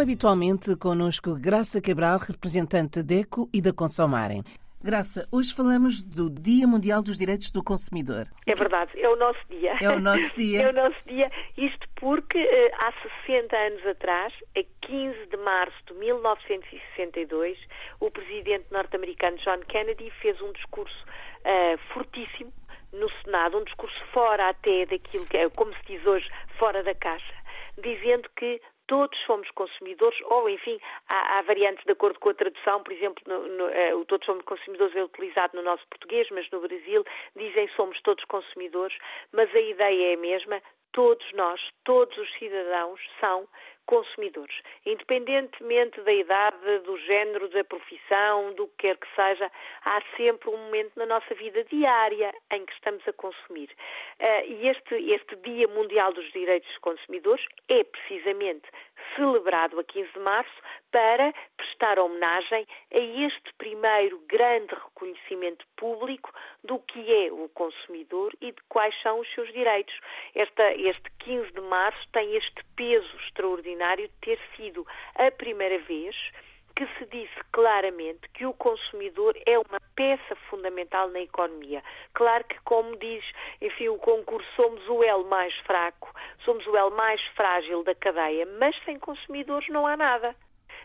Como habitualmente, connosco Graça Cabral, representante da ECO e da Consomarem. Graça, hoje falamos do Dia Mundial dos Direitos do Consumidor. É verdade, é o nosso dia. É o nosso dia. é o nosso dia. Isto porque eh, há 60 anos atrás, a 15 de março de 1962, o presidente norte-americano John Kennedy fez um discurso uh, fortíssimo no Senado, um discurso fora até daquilo que é, como se diz hoje, fora da caixa, dizendo que todos somos consumidores, ou enfim, há, há, variantes de acordo com a tradução, por exemplo, no, no, uh, o todos somos consumidores é utilizado no nosso português, mas no Brasil dizem somos todos consumidores, mas a ideia é a mesma, todos nós, todos os cidadãos são consumidores. Independentemente da idade, do género, da profissão, do que quer que seja, há sempre um momento na nossa vida diária em que estamos a consumir. Uh, e este, este Dia Mundial dos Direitos dos Consumidores é precisamente celebrado a 15 de março para prestar homenagem a este primeiro grande reconhecimento público do que é o consumidor e de quais são os seus direitos. Esta, este 15 de março tem este peso extraordinário de ter sido a primeira vez que se disse claramente que o consumidor é uma peça fundamental na economia. Claro que, como diz, enfim, o concurso, somos o elo mais fraco, somos o elo mais frágil da cadeia, mas sem consumidores não há nada.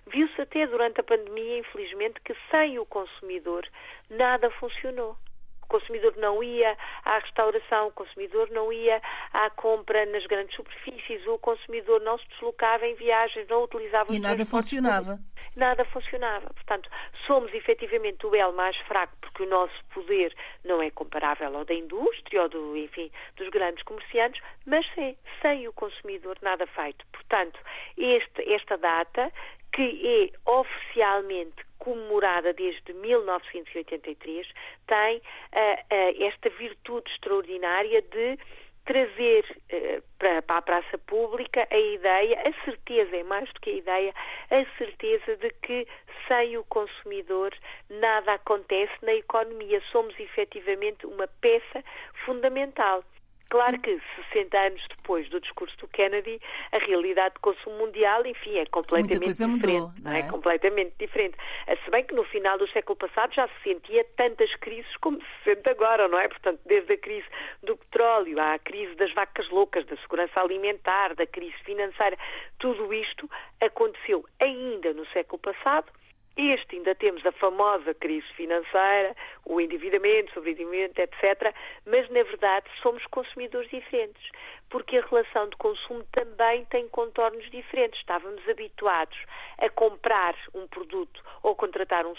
Viu-se até durante a pandemia, infelizmente, que sem o consumidor nada funcionou. O consumidor não ia à restauração, o consumidor não ia à compra nas grandes superfícies, o consumidor não se deslocava em viagens, não utilizava E nada funcionava. Públicos. Nada funcionava. Portanto, somos efetivamente o elo mais fraco porque o nosso poder não é comparável ao da indústria ou do, enfim, dos grandes comerciantes, mas sem, sem o consumidor nada feito. Portanto, este, esta data que é oficialmente comemorada desde 1983, tem uh, uh, esta virtude extraordinária de trazer uh, para, para, a praça pública a ideia, a certeza, é mais do que a ideia, a certeza de que sem o consumidor nada acontece na economia. Somos efetivamente uma peça fundamental. Claro que 60 anos depois do discurso do Kennedy, a realidade de consumo mundial, enfim, é completamente diferente. Mudou, não é? é? Completamente diferente. Eh, se bem que no final do século passado já se sentia tantas crises como se sente agora, não é? Portanto, desde a crise do petróleo, à crise das vacas loucas, da segurança alimentar, da crise financeira, tudo isto aconteceu ainda no século passado este ainda temos a famosa crise financeira, o endividamento, sobreendividamento, etc. Mas, na verdade, somos consumidores diferentes, porque a relação de consumo também tem contornos diferentes. Estávamos habituados a comprar um produto ou contratar um,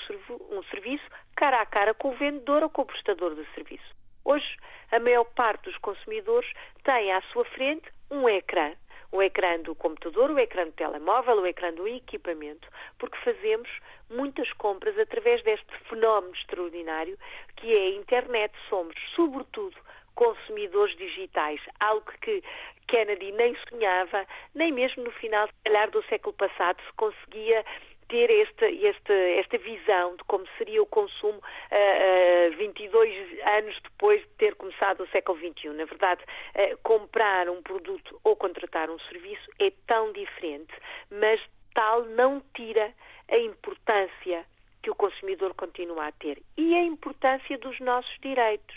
um serviço cara a cara com o vendedor ou com o prestador de serviço. Hoje, a maior parte dos consumidores tem à sua frente um ecrã o ecrã do computador, o ecrã do telemóvel, o ecrã do equipamento, porque fazemos muitas compras através deste fenómeno extraordinário que é a internet. Somos, sobretudo, consumidores digitais, algo que Kennedy nem sonhava, nem mesmo no final, se calhar, do século passado se conseguia ter esta, esta, esta visão de como seria o consumo uh, uh, 22 anos depois de ter começado o século XXI. Na verdade, uh, comprar um produto ou contratar um serviço é tão diferente, mas tal não tira a importância que o consumidor continua a ter e a importância dos nossos direitos.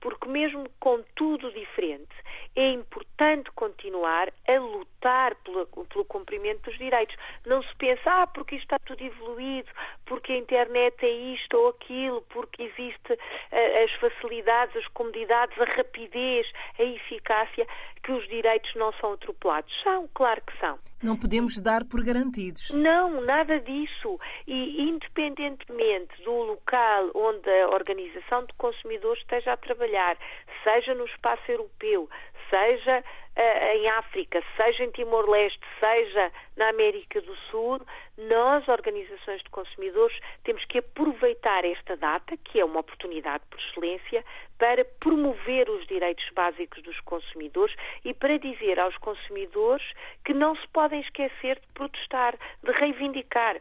Porque mesmo com tudo diferente, é importante continuar a lutar pelo, pelo cumprimento dos direitos. Não se pensa, ah, porque isto está tudo evoluído, porque a internet é isto ou aquilo, porque existe uh, as facilidades, as comodidades, a rapidez, a eficácia, que os direitos não são atropelados. São, claro que são. Não podemos dar por garantidos. Não, nada disso. E independentemente do local onde a Organização de Consumidores esteja a trabalhar, seja no espaço europeu, seja em África, seja em Timor-Leste, seja na América do Sul, nós, organizações de consumidores, temos que aproveitar esta data, que é uma oportunidade por excelência, para promover os direitos básicos dos consumidores e para dizer aos consumidores que não se podem esquecer de protestar, de reivindicar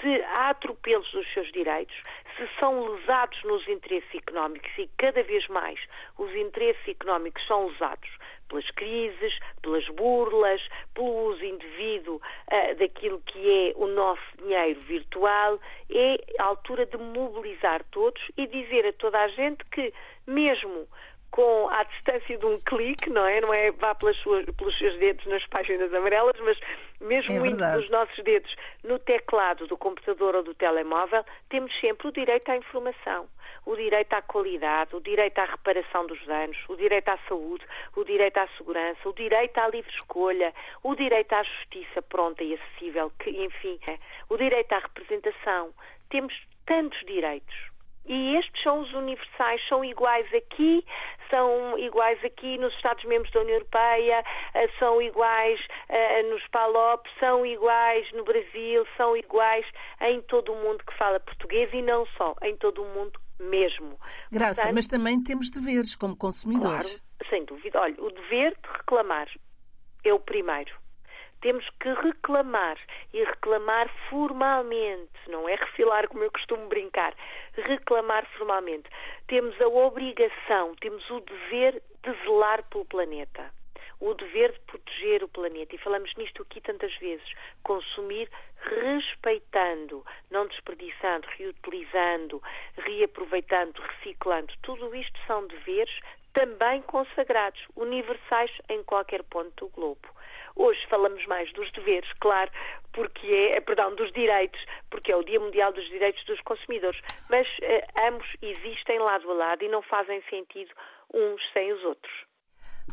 se há atropelos dos seus direitos, se são lesados nos interesses económicos e cada vez mais os interesses económicos são lesados pelas crises, pelas burlas, pelo uso indevido uh, daquilo que é o nosso dinheiro virtual, é a altura de mobilizar todos e dizer a toda a gente que, mesmo com à distância de um clique, não é? Não é vá pelas suas, pelos seus dedos nas páginas amarelas, mas mesmo é muito dos nossos dedos no teclado do computador ou do telemóvel, temos sempre o direito à informação, o direito à qualidade, o direito à reparação dos danos, o direito à saúde, o direito à segurança, o direito à livre escolha, o direito à justiça pronta e acessível, que, enfim, é, o direito à representação. Temos tantos direitos e estes são os universais, são iguais aqui, são iguais aqui nos Estados-membros da União Europeia, eh, são iguais uh, nos PALOP, são iguais no Brasil, são iguais em todo o mundo que fala português e não só, em todo o mundo mesmo. Graça, Portanto, mas também temos deveres como consumidores. Claro, sem dúvida. Olha, o dever de reclamar é o primeiro temos que reclamar e reclamar formalmente, não é refilar como eu costumo brincar, reclamar formalmente. Temos a obrigação, temos o dever de zelar pelo planeta. O dever de proteger o planeta. E falamos nisto aqui tantas vezes. Consumir respeitando, não desperdiçando, reutilizando, reaproveitando, reciclando. Tudo isto são deveres também consagrados, universais em qualquer ponto do globo. Hoje falamos mais dos deveres, claro, porque é, é, perdão, dos direitos, porque é o Dia Mundial dos Direitos dos Consumidores, mas eh, ambos existem lado a lado e não fazem sentido uns sem os outros.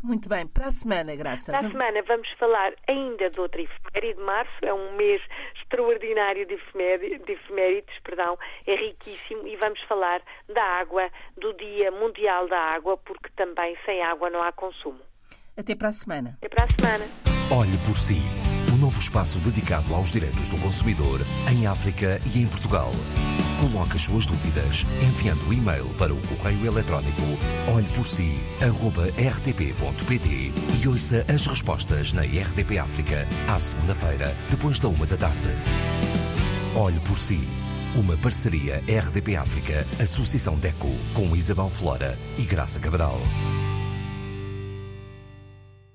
Muito bem, para a semana, Graça. Para a semana vamos falar ainda de outra efeméride. Março é um mês extraordinário de, de efemérides, perdão, é riquíssimo e vamos falar da água, do Dia Mundial da Água, porque também sem água não há consumo. Até para a semana. Até para a semana. Olhe por si. O um novo espaço dedicado aos direitos do consumidor em África e em Portugal. Coloque as suas dúvidas enviando o e-mail para o correio eletrónico olheporsi.rtp.pt e ouça as respostas na RDP África à segunda-feira, depois da uma da tarde. Olhe por si. Uma parceria RDP África, Associação DECO, com Isabel Flora e Graça Cabral.